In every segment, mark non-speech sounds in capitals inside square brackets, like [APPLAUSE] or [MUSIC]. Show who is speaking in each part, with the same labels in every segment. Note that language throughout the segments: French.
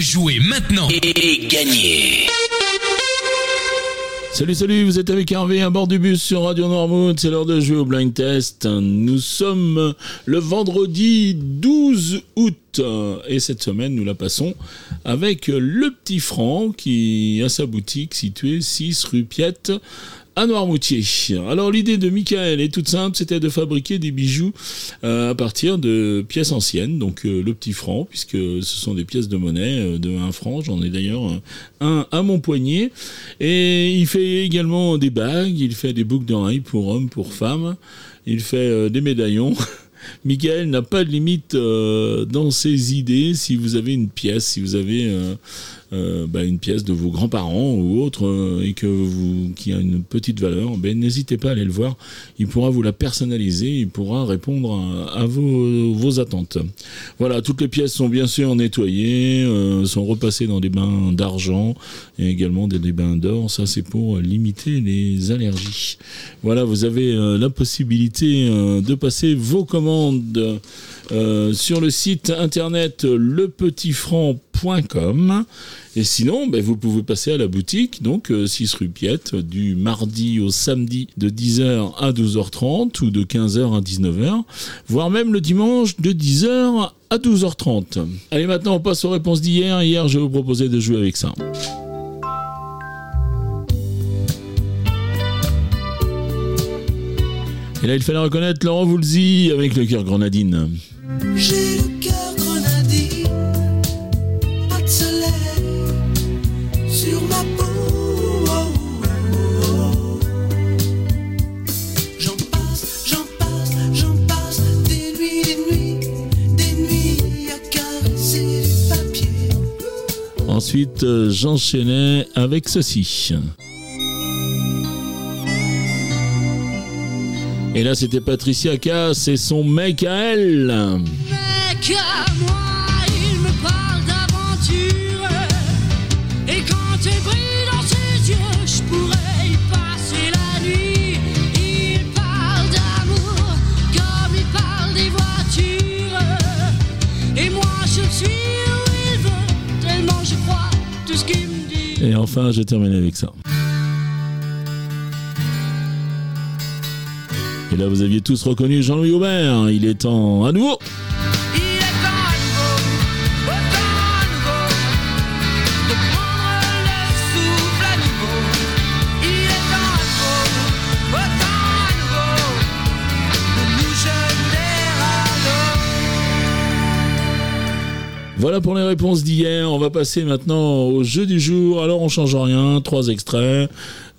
Speaker 1: Jouez maintenant. Et, gagnez.
Speaker 2: Salut, salut, vous êtes avec Hervé à bord du bus sur Radio Normand, c'est l'heure de jouer au blind test. Nous sommes le vendredi 12 août et cette semaine nous la passons avec le petit Franc qui a sa boutique située 6 rue Piette à Noirmoutier. Alors l'idée de Michael est toute simple, c'était de fabriquer des bijoux euh, à partir de pièces anciennes, donc euh, le petit franc, puisque ce sont des pièces de monnaie euh, de 1 franc, j'en ai d'ailleurs un à mon poignet. Et il fait également des bagues, il fait des boucles d'oreilles pour hommes, pour femmes, il fait des médaillons. [LAUGHS] Michael n'a pas de limite dans ses idées. Si vous avez une pièce, si vous avez euh, bah, une pièce de vos grands-parents ou autre euh, et que vous qui a une petite valeur, ben n'hésitez pas à aller le voir. Il pourra vous la personnaliser, il pourra répondre à, vos, attentes. Voilà, toutes les pièces sont bien sûr nettoyées, euh, sont repassées dans des bains d'argent et également des, des bains d'or. Ça, c'est pour limiter les allergies. Voilà, vous avez la possibilité de passer vos commandes euh, sur le site internet lepetitfranc.com. Et sinon, ben, vous pouvez passer à la boutique, donc 6 euh, rue du mardi au samedi de 10h à 12h30 ou de 15h à 19h, voire même le dimanche de 10h à 12h30. Allez, maintenant on passe aux réponses d'hier. Hier, je vous proposais de jouer avec ça. Et là, il fallait reconnaître Laurent Voulzy avec le cœur grenadine.
Speaker 3: J'ai le cœur grenadine, pas de soleil sur ma peau. J'en passe, j'en passe,
Speaker 2: Et là, c'était Patricia Cass et son mec à elle.
Speaker 4: Mec à moi, il me parle d'aventure. Et quand tu brilles dans ses yeux, je pourrais y passer la nuit. Il parle d'amour comme il parle des voitures. Et moi, je suis où il veut, tellement je crois tout ce qu'il me dit.
Speaker 2: Et enfin, je termine avec ça. Et là, vous aviez tous reconnu Jean-Louis Aubert. Il est temps à nouveau. Voilà pour les réponses d'hier. On va passer maintenant au jeu du jour. Alors, on change rien. Trois extraits.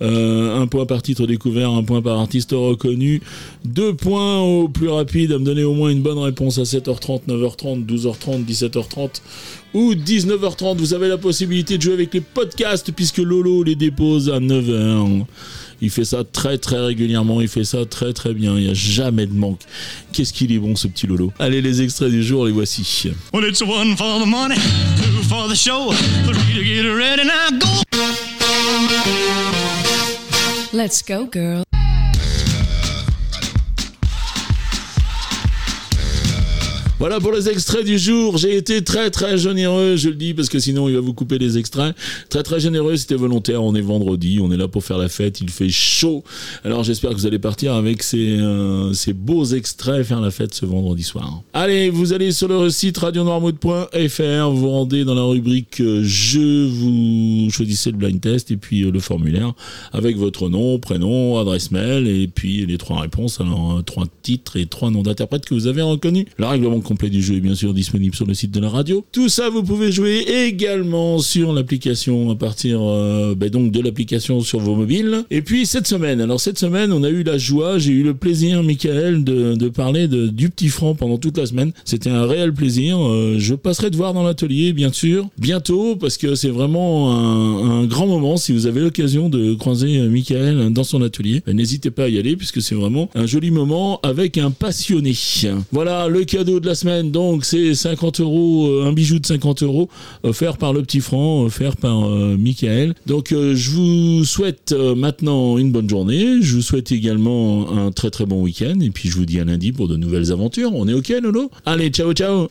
Speaker 2: Euh, un point par titre découvert, un point par artiste reconnu, deux points au plus rapide à me donner au moins une bonne réponse à 7h30, 9h30, 12h30, 17h30 ou 19h30. Vous avez la possibilité de jouer avec les podcasts puisque Lolo les dépose à 9h. Il fait ça très très régulièrement, il fait ça très très bien, il n'y a jamais de manque. Qu'est-ce qu'il est bon ce petit Lolo? Allez les extraits du jour, les voici.
Speaker 5: Let's go, girl.
Speaker 2: Voilà pour les extraits du jour. J'ai été très très généreux, je le dis parce que sinon il va vous couper les extraits. Très très généreux, c'était volontaire. On est vendredi, on est là pour faire la fête. Il fait chaud. Alors j'espère que vous allez partir avec ces, euh, ces beaux extraits faire la fête ce vendredi soir. Allez, vous allez sur le site radionormaude.fr, vous rendez dans la rubrique euh, je, vous choisissez le blind test et puis euh, le formulaire avec votre nom, prénom, adresse mail et puis les trois réponses. Alors trois titres et trois noms d'interprètes que vous avez reconnus. Du jeu est bien sûr disponible sur le site de la radio. Tout ça, vous pouvez jouer également sur l'application à partir euh, ben donc de l'application sur vos mobiles. Et puis cette semaine, alors cette semaine, on a eu la joie, j'ai eu le plaisir, Michael, de, de parler de, du petit franc pendant toute la semaine. C'était un réel plaisir. Euh, je passerai te voir dans l'atelier, bien sûr, bientôt, parce que c'est vraiment un, un grand moment. Si vous avez l'occasion de croiser euh, Michael dans son atelier, ben, n'hésitez pas à y aller, puisque c'est vraiment un joli moment avec un passionné. Voilà, le cadeau de la semaine, donc c'est 50 euros, euh, un bijou de 50 euros offert par le petit franc, offert par euh, Michael. Donc euh, je vous souhaite euh, maintenant une bonne journée, je vous souhaite également un très très bon week-end, et puis je vous dis à lundi pour de nouvelles aventures. On est ok, Lolo? Allez, ciao ciao